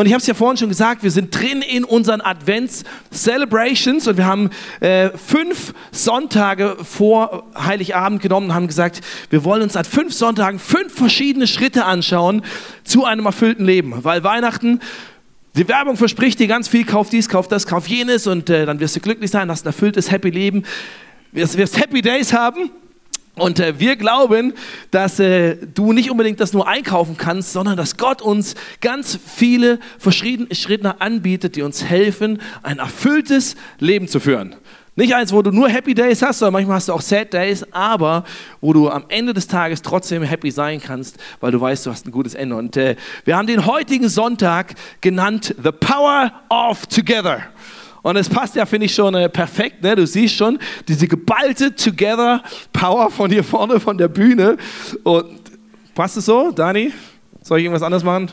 und ich habe es ja vorhin schon gesagt, wir sind drin in unseren Advents-Celebrations und wir haben äh, fünf Sonntage vor Heiligabend genommen und haben gesagt, wir wollen uns an fünf Sonntagen fünf verschiedene Schritte anschauen zu einem erfüllten Leben. Weil Weihnachten die Werbung verspricht dir ganz viel, kauf dies, kauf das, kauf jenes und äh, dann wirst du glücklich sein, hast ein erfülltes Happy Leben, wirst, wirst Happy Days haben. Und äh, wir glauben, dass äh, du nicht unbedingt das nur einkaufen kannst, sondern dass Gott uns ganz viele verschiedene anbietet, die uns helfen, ein erfülltes Leben zu führen. Nicht eins, wo du nur Happy Days hast, sondern manchmal hast du auch Sad Days, aber wo du am Ende des Tages trotzdem happy sein kannst, weil du weißt, du hast ein gutes Ende. Und äh, wir haben den heutigen Sonntag genannt The Power of Together. Und es passt ja, finde ich, schon äh, perfekt. Ne? Du siehst schon diese geballte Together Power von hier vorne, von der Bühne. Und passt es so, Dani? Soll ich irgendwas anderes machen?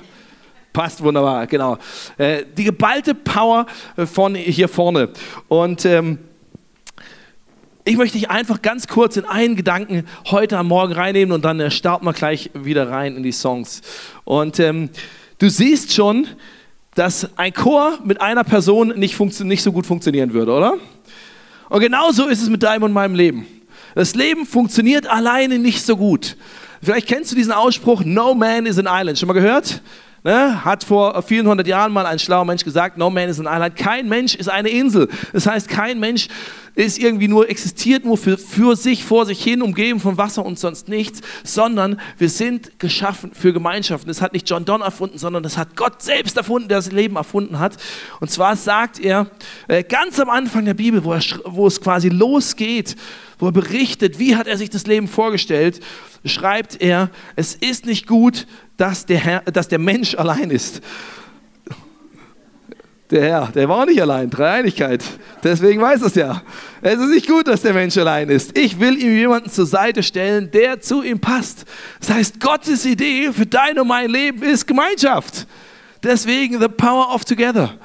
Passt wunderbar, genau. Äh, die geballte Power äh, von hier vorne. Und ähm, ich möchte dich einfach ganz kurz in einen Gedanken heute am Morgen reinnehmen und dann äh, starten wir gleich wieder rein in die Songs. Und ähm, du siehst schon, dass ein Chor mit einer Person nicht, nicht so gut funktionieren würde, oder? Und genauso ist es mit deinem und meinem Leben. Das Leben funktioniert alleine nicht so gut. Vielleicht kennst du diesen Ausspruch, No man is an island. Schon mal gehört? Ne, hat vor vielen hundert Jahren mal ein schlauer Mensch gesagt, no man is an island. Kein Mensch ist eine Insel. Das heißt, kein Mensch ist irgendwie nur, existiert nur für, für sich, vor sich hin, umgeben von Wasser und sonst nichts, sondern wir sind geschaffen für Gemeinschaften. Das hat nicht John Donne erfunden, sondern das hat Gott selbst erfunden, der das Leben erfunden hat. Und zwar sagt er äh, ganz am Anfang der Bibel, wo, er, wo es quasi losgeht, wo er berichtet, wie hat er sich das Leben vorgestellt, schreibt er, es ist nicht gut, dass der, Herr, dass der Mensch allein ist. Der Herr, der war nicht allein, Dreieinigkeit. Deswegen weiß es ja. Es ist nicht gut, dass der Mensch allein ist. Ich will ihm jemanden zur Seite stellen, der zu ihm passt. Das heißt, Gottes Idee für dein und mein Leben ist Gemeinschaft. Deswegen the power of together.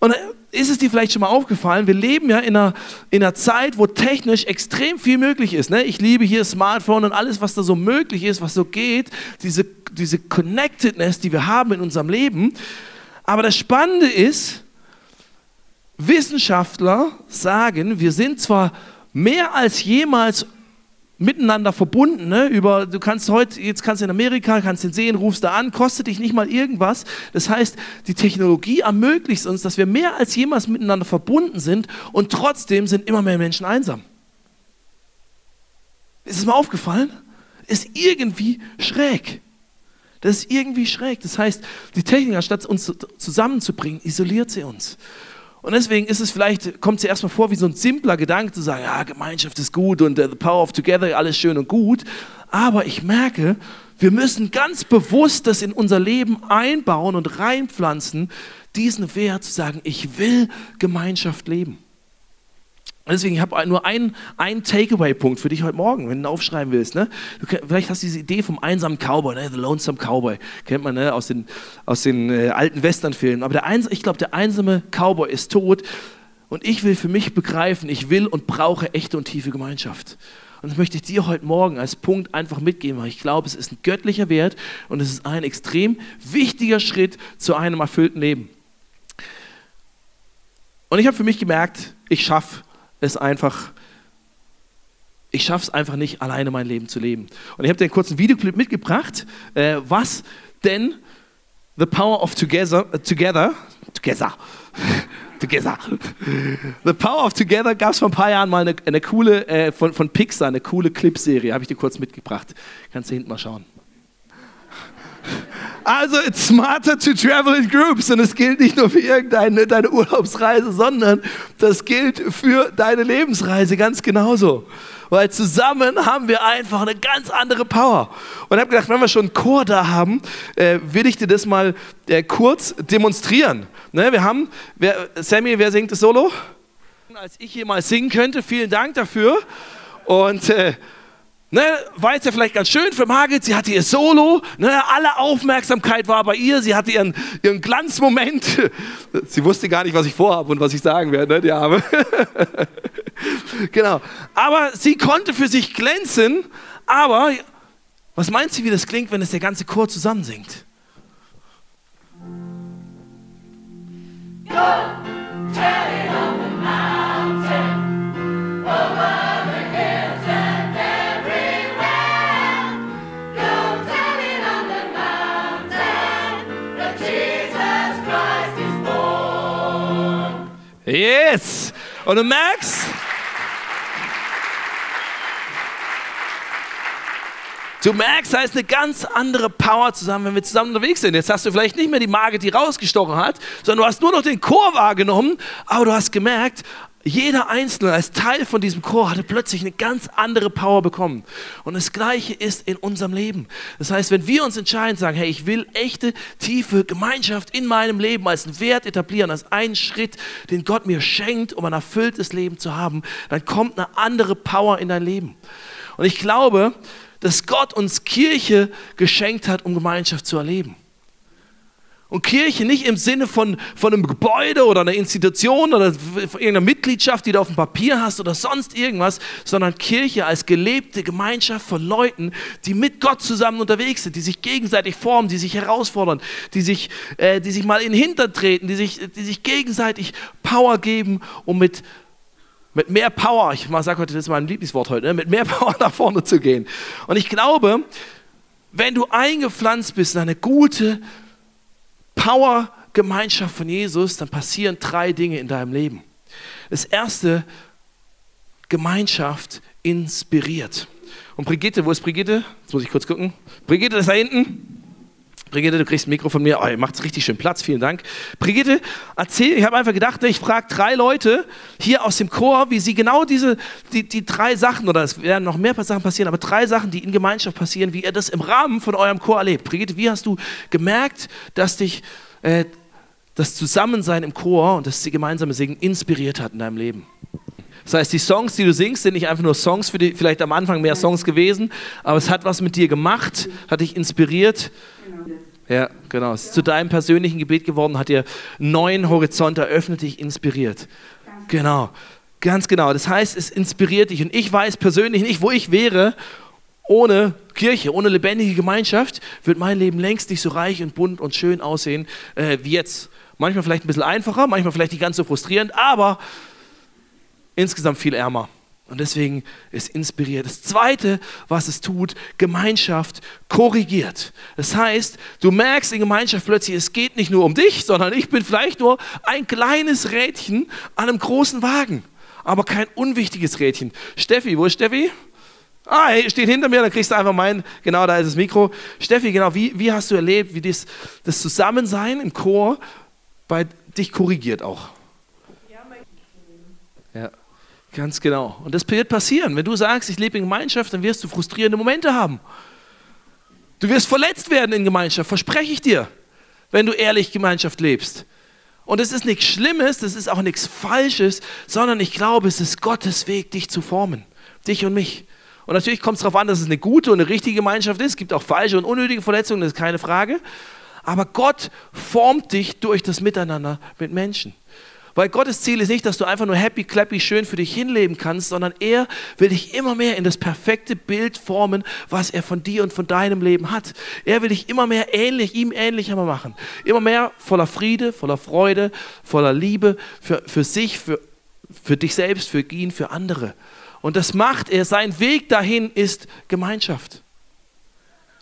Und ist es dir vielleicht schon mal aufgefallen, wir leben ja in einer, in einer Zeit, wo technisch extrem viel möglich ist. Ne? Ich liebe hier Smartphone und alles, was da so möglich ist, was so geht, diese, diese Connectedness, die wir haben in unserem Leben. Aber das Spannende ist, Wissenschaftler sagen, wir sind zwar mehr als jemals miteinander verbunden. Ne? Über, du kannst heute, jetzt kannst du in Amerika, kannst den sehen, rufst da an, kostet dich nicht mal irgendwas. Das heißt, die Technologie ermöglicht uns, dass wir mehr als jemals miteinander verbunden sind und trotzdem sind immer mehr Menschen einsam. Ist es mal aufgefallen? Ist irgendwie schräg. Das ist irgendwie schräg. Das heißt, die Technik, anstatt uns zusammenzubringen, isoliert sie uns. Und deswegen ist es vielleicht, kommt es erstmal vor wie so ein simpler Gedanke zu sagen, ja, Gemeinschaft ist gut und uh, the power of together, alles schön und gut. Aber ich merke, wir müssen ganz bewusst das in unser Leben einbauen und reinpflanzen, diesen Wert zu sagen, ich will Gemeinschaft leben. Deswegen, ich habe nur einen, einen Takeaway-Punkt für dich heute Morgen, wenn du aufschreiben willst. Ne? Du, vielleicht hast du diese Idee vom einsamen Cowboy, ne? The Lonesome Cowboy. Kennt man ne? aus den, aus den äh, alten Western-Filmen. Aber der Eins, ich glaube, der einsame Cowboy ist tot. Und ich will für mich begreifen, ich will und brauche echte und tiefe Gemeinschaft. Und das möchte ich dir heute Morgen als Punkt einfach mitgeben, weil ich glaube, es ist ein göttlicher Wert und es ist ein extrem wichtiger Schritt zu einem erfüllten Leben. Und ich habe für mich gemerkt, ich schaffe es einfach, ich schaffe es einfach nicht, alleine mein Leben zu leben. Und ich habe dir einen kurzen Videoclip mitgebracht, äh, was denn The Power of Together, uh, Together, Together, Together. The Power of Together gab es vor ein paar Jahren mal eine, eine coole, äh, von, von Pixar, eine coole Clipserie, habe ich dir kurz mitgebracht. Kannst du hinten mal schauen. Also, it's smarter to travel in groups. Und es gilt nicht nur für irgendeine deine Urlaubsreise, sondern das gilt für deine Lebensreise ganz genauso. Weil zusammen haben wir einfach eine ganz andere Power. Und ich habe gedacht, wenn wir schon einen Chor da haben, äh, will ich dir das mal äh, kurz demonstrieren. Ne, wir haben, wer, Sammy, wer singt das Solo? Als ich mal singen könnte, vielen Dank dafür. Und äh, Ne, war jetzt ja vielleicht ganz schön für Margit, sie hatte ihr Solo, ne, alle Aufmerksamkeit war bei ihr, sie hatte ihren, ihren Glanzmoment. Sie wusste gar nicht, was ich vorhabe und was ich sagen werde, ne, die Arme. genau. Aber sie konnte für sich glänzen, aber was meint sie, wie das klingt, wenn es der ganze Chor zusammen singt? Yes! Und du merkst, Du merkst, da ist eine ganz andere Power zusammen, wenn wir zusammen unterwegs sind. Jetzt hast du vielleicht nicht mehr die Marke, die rausgestochen hat, sondern du hast nur noch den Chor wahrgenommen, aber du hast gemerkt, jeder Einzelne als Teil von diesem Chor hatte plötzlich eine ganz andere Power bekommen. Und das Gleiche ist in unserem Leben. Das heißt, wenn wir uns entscheiden, sagen, hey, ich will echte, tiefe Gemeinschaft in meinem Leben als einen Wert etablieren, als einen Schritt, den Gott mir schenkt, um ein erfülltes Leben zu haben, dann kommt eine andere Power in dein Leben. Und ich glaube, dass Gott uns Kirche geschenkt hat, um Gemeinschaft zu erleben. Und Kirche nicht im Sinne von, von einem Gebäude oder einer Institution oder irgendeiner Mitgliedschaft, die du auf dem Papier hast oder sonst irgendwas, sondern Kirche als gelebte Gemeinschaft von Leuten, die mit Gott zusammen unterwegs sind, die sich gegenseitig formen, die sich herausfordern, die sich, äh, die sich mal in den Hintern treten, die sich, die sich gegenseitig Power geben, um mit mit mehr Power, ich sage heute, das ist mein Lieblingswort heute, ne? mit mehr Power nach vorne zu gehen. Und ich glaube, wenn du eingepflanzt bist in eine gute Power-Gemeinschaft von Jesus, dann passieren drei Dinge in deinem Leben. Das erste, Gemeinschaft inspiriert. Und Brigitte, wo ist Brigitte? Jetzt muss ich kurz gucken. Brigitte ist da hinten. Brigitte, du kriegst ein Mikro von mir. Oh, ihr macht es richtig schön Platz, vielen Dank. Brigitte, erzähl, ich habe einfach gedacht, ich frage drei Leute hier aus dem Chor, wie sie genau diese, die, die drei Sachen, oder es werden noch mehr Sachen passieren, aber drei Sachen, die in Gemeinschaft passieren, wie ihr das im Rahmen von eurem Chor erlebt. Brigitte, wie hast du gemerkt, dass dich äh, das Zusammensein im Chor und das gemeinsame Singen inspiriert hat in deinem Leben? Das heißt, die Songs, die du singst, sind nicht einfach nur Songs für die, vielleicht am Anfang mehr Songs gewesen, aber es hat was mit dir gemacht, hat dich inspiriert. Ja, genau. Es ist zu deinem persönlichen Gebet geworden, hat dir einen neuen Horizont eröffnet, dich inspiriert. Genau, ganz genau. Das heißt, es inspiriert dich. Und ich weiß persönlich nicht, wo ich wäre ohne Kirche, ohne lebendige Gemeinschaft, wird mein Leben längst nicht so reich und bunt und schön aussehen äh, wie jetzt. Manchmal vielleicht ein bisschen einfacher, manchmal vielleicht nicht ganz so frustrierend, aber insgesamt viel ärmer. Und deswegen ist inspiriert. Das Zweite, was es tut, Gemeinschaft korrigiert. Das heißt, du merkst in Gemeinschaft plötzlich, es geht nicht nur um dich, sondern ich bin vielleicht nur ein kleines Rädchen an einem großen Wagen, aber kein unwichtiges Rädchen. Steffi, wo ist Steffi? Ah, hey, steht hinter mir, dann kriegst du einfach mein, genau da ist das Mikro. Steffi, genau, wie, wie hast du erlebt, wie das, das Zusammensein im Chor bei dich korrigiert auch? Ganz genau. Und das wird passieren. Wenn du sagst, ich lebe in Gemeinschaft, dann wirst du frustrierende Momente haben. Du wirst verletzt werden in Gemeinschaft, verspreche ich dir, wenn du ehrlich Gemeinschaft lebst. Und es ist nichts Schlimmes, das ist auch nichts Falsches, sondern ich glaube, es ist Gottes Weg, dich zu formen. Dich und mich. Und natürlich kommt es darauf an, dass es eine gute und eine richtige Gemeinschaft ist. Es gibt auch falsche und unnötige Verletzungen, das ist keine Frage. Aber Gott formt dich durch das Miteinander mit Menschen. Weil Gottes Ziel ist nicht, dass du einfach nur happy, clappy, schön für dich hinleben kannst, sondern er will dich immer mehr in das perfekte Bild formen, was er von dir und von deinem Leben hat. Er will dich immer mehr ähnlich, ihm ähnlicher machen. Immer mehr voller Friede, voller Freude, voller Liebe für, für sich, für, für dich selbst, für ihn, für andere. Und das macht er. Sein Weg dahin ist Gemeinschaft.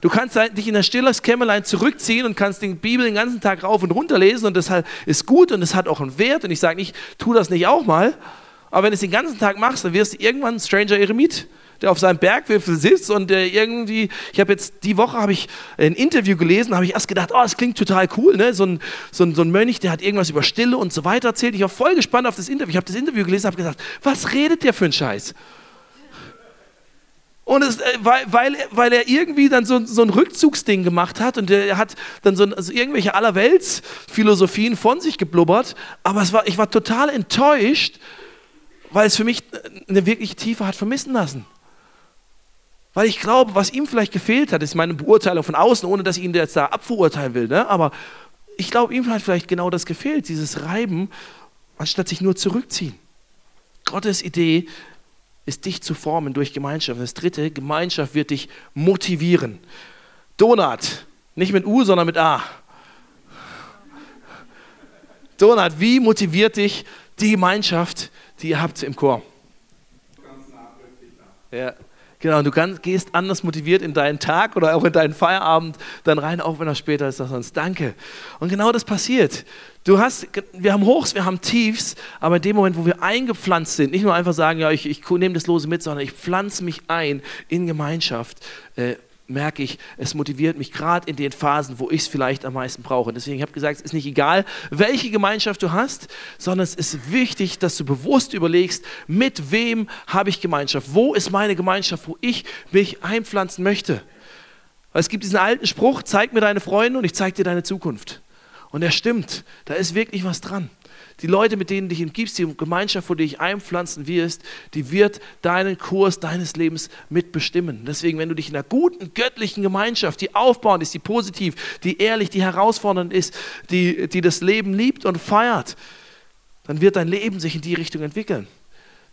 Du kannst halt dich in ein stilles Kämmerlein zurückziehen und kannst die Bibel den ganzen Tag rauf und runter lesen und das ist gut und es hat auch einen Wert. Und ich sage nicht, tu das nicht auch mal. Aber wenn du es den ganzen Tag machst, dann wirst du irgendwann ein Stranger Eremit, der auf seinem Bergwipfel sitzt und der irgendwie, ich habe jetzt die Woche ich ein Interview gelesen, habe ich erst gedacht, oh, das klingt total cool, ne? So ein, so, ein, so ein Mönch, der hat irgendwas über Stille und so weiter erzählt. Ich war voll gespannt auf das Interview. Ich habe das Interview gelesen, habe gesagt, was redet der für ein Scheiß? Und es, äh, weil, weil, weil er irgendwie dann so, so ein Rückzugsding gemacht hat und er hat dann so also irgendwelche Allerwelts-Philosophien von sich geblubbert. Aber es war, ich war total enttäuscht, weil es für mich eine wirkliche Tiefe hat vermissen lassen. Weil ich glaube, was ihm vielleicht gefehlt hat, ist meine Beurteilung von außen, ohne dass ich ihn jetzt da abverurteilen will. Ne? Aber ich glaube, ihm hat vielleicht genau das gefehlt, dieses Reiben, anstatt sich nur zurückziehen. Gottes Idee ist dich zu formen durch Gemeinschaft. Das dritte, Gemeinschaft wird dich motivieren. Donat, nicht mit U, sondern mit A. Donat, wie motiviert dich die Gemeinschaft, die ihr habt im Chor? Ganz nachvollziehbar. Ja. Genau, du kannst, gehst anders motiviert in deinen Tag oder auch in deinen Feierabend dann rein, auch wenn er später ist als sonst. Danke. Und genau das passiert. Du hast, wir haben Hochs, wir haben Tiefs, aber in dem Moment, wo wir eingepflanzt sind, nicht nur einfach sagen, ja, ich, ich nehme das Lose mit, sondern ich pflanze mich ein in Gemeinschaft, äh, merke ich, es motiviert mich gerade in den Phasen, wo ich es vielleicht am meisten brauche. Deswegen habe ich gesagt, es ist nicht egal, welche Gemeinschaft du hast, sondern es ist wichtig, dass du bewusst überlegst, mit wem habe ich Gemeinschaft? Wo ist meine Gemeinschaft, wo ich mich einpflanzen möchte? Es gibt diesen alten Spruch, zeig mir deine Freunde und ich zeige dir deine Zukunft. Und er stimmt, da ist wirklich was dran die Leute, mit denen du dich umgibst, die Gemeinschaft, wo du dich einpflanzen wirst, die wird deinen Kurs deines Lebens mitbestimmen. Deswegen, wenn du dich in einer guten, göttlichen Gemeinschaft, die aufbauend ist, die positiv, die ehrlich, die herausfordernd ist, die, die das Leben liebt und feiert, dann wird dein Leben sich in die Richtung entwickeln.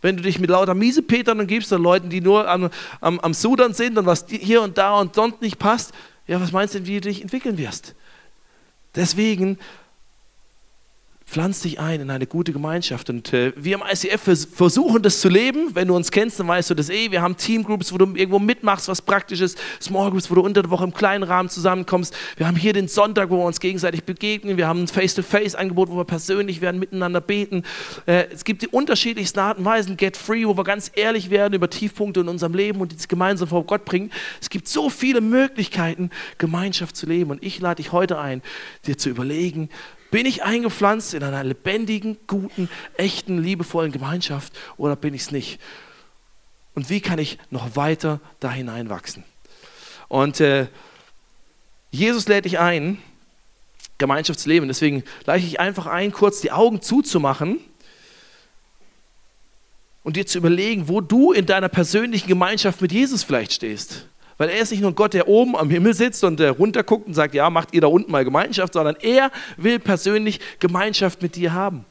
Wenn du dich mit lauter Miesepetern umgibst und Leuten, die nur am, am, am Sudan sind und was hier und da und sonst nicht passt, ja, was meinst du wie du dich entwickeln wirst? Deswegen Pflanz dich ein in eine gute Gemeinschaft. Und äh, wir im ICF versuchen das zu leben. Wenn du uns kennst, dann weißt du das eh. Wir haben Teamgroups, wo du irgendwo mitmachst, was praktisch ist. Small Groups, wo du unter der Woche im kleinen Rahmen zusammenkommst. Wir haben hier den Sonntag, wo wir uns gegenseitig begegnen. Wir haben ein Face-to-Face-Angebot, wo wir persönlich werden, miteinander beten. Äh, es gibt die unterschiedlichsten Arten und Weisen. Get Free, wo wir ganz ehrlich werden über Tiefpunkte in unserem Leben und die gemeinsam vor Gott bringen. Es gibt so viele Möglichkeiten, Gemeinschaft zu leben. Und ich lade dich heute ein, dir zu überlegen, bin ich eingepflanzt in einer lebendigen, guten, echten, liebevollen Gemeinschaft oder bin ich es nicht? Und wie kann ich noch weiter da hineinwachsen? Und äh, Jesus lädt dich ein, Gemeinschaftsleben. Deswegen lade ich einfach ein, kurz die Augen zuzumachen und dir zu überlegen, wo du in deiner persönlichen Gemeinschaft mit Jesus vielleicht stehst. Weil er ist nicht nur ein Gott, der oben am Himmel sitzt und der runterguckt und sagt, ja, macht ihr da unten mal Gemeinschaft, sondern er will persönlich Gemeinschaft mit dir haben.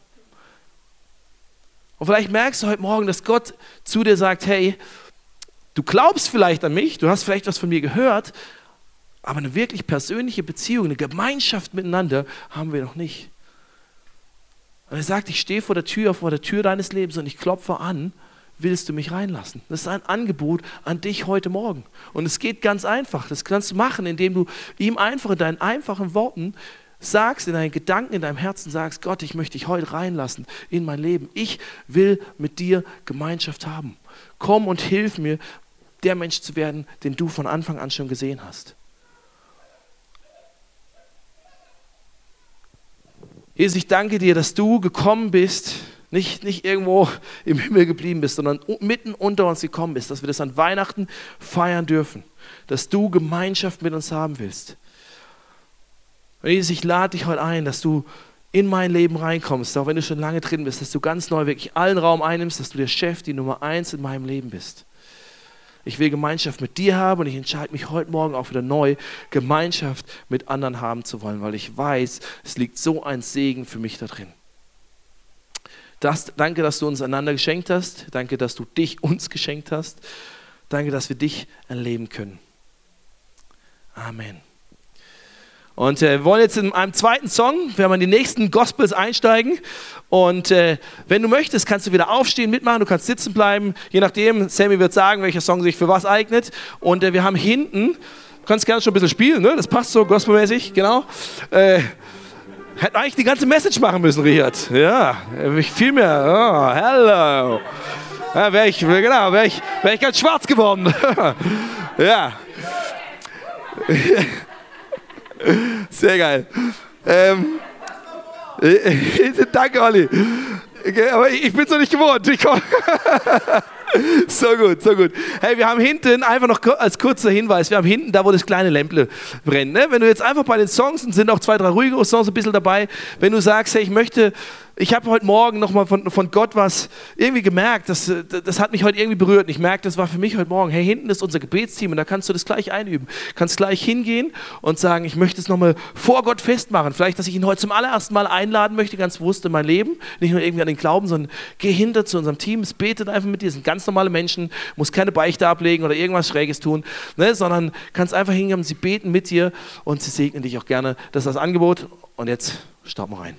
Und vielleicht merkst du heute Morgen, dass Gott zu dir sagt, hey, du glaubst vielleicht an mich, du hast vielleicht was von mir gehört, aber eine wirklich persönliche Beziehung, eine Gemeinschaft miteinander haben wir noch nicht. Und er sagt, ich stehe vor der Tür, vor der Tür deines Lebens und ich klopfe an willst du mich reinlassen? Das ist ein Angebot an dich heute Morgen. Und es geht ganz einfach. Das kannst du machen, indem du ihm einfach in deinen einfachen Worten sagst, in deinen Gedanken, in deinem Herzen sagst, Gott, ich möchte dich heute reinlassen in mein Leben. Ich will mit dir Gemeinschaft haben. Komm und hilf mir, der Mensch zu werden, den du von Anfang an schon gesehen hast. Jesus, ich danke dir, dass du gekommen bist, nicht, nicht irgendwo im Himmel geblieben bist, sondern mitten unter uns gekommen bist, dass wir das an Weihnachten feiern dürfen, dass du Gemeinschaft mit uns haben willst. Und Jesus, ich lade dich heute ein, dass du in mein Leben reinkommst, auch wenn du schon lange drin bist, dass du ganz neu wirklich allen Raum einnimmst, dass du der Chef, die Nummer eins in meinem Leben bist. Ich will Gemeinschaft mit dir haben und ich entscheide mich heute Morgen auch wieder neu, Gemeinschaft mit anderen haben zu wollen, weil ich weiß, es liegt so ein Segen für mich da drin. Das, danke, dass du uns einander geschenkt hast. Danke, dass du dich uns geschenkt hast. Danke, dass wir dich erleben können. Amen. Und äh, wir wollen jetzt in einem zweiten Song, wir in die nächsten Gospels einsteigen. Und äh, wenn du möchtest, kannst du wieder aufstehen, mitmachen, du kannst sitzen bleiben. Je nachdem, Sammy wird sagen, welcher Song sich für was eignet. Und äh, wir haben hinten, du kannst gerne schon ein bisschen spielen, ne? das passt so gospelmäßig, genau. Äh, Hätte eigentlich die ganze Message machen müssen, Richard. Ja, viel mehr. Oh, hello. Ja, wäre ich, genau, wäre ich, wär ich ganz schwarz geworden. ja. Sehr geil. Ähm, danke, Olli. Aber ich bin es noch nicht gewohnt. Ich komm so gut, so gut. Hey, wir haben hinten einfach noch als kurzer Hinweis, wir haben hinten da, wo das kleine Lämple brennt. Ne? Wenn du jetzt einfach bei den Songs, und sind auch zwei, drei ruhige Songs ein bisschen dabei, wenn du sagst, hey, ich möchte ich habe heute Morgen nochmal von, von Gott was irgendwie gemerkt, das, das hat mich heute irgendwie berührt. Und ich merke, das war für mich heute Morgen, hey, hinten ist unser Gebetsteam und da kannst du das gleich einüben. Kannst gleich hingehen und sagen, ich möchte es nochmal vor Gott festmachen. Vielleicht, dass ich ihn heute zum allerersten Mal einladen möchte, ganz bewusst in mein Leben. Nicht nur irgendwie an den Glauben, sondern geh hinter zu unserem Team, es betet einfach mit dir. Es sind ganz normale Menschen, muss keine Beichte ablegen oder irgendwas Schräges tun, ne, sondern kannst einfach hingehen, sie beten mit dir und sie segnen dich auch gerne. Das ist das Angebot. Und jetzt starten wir rein.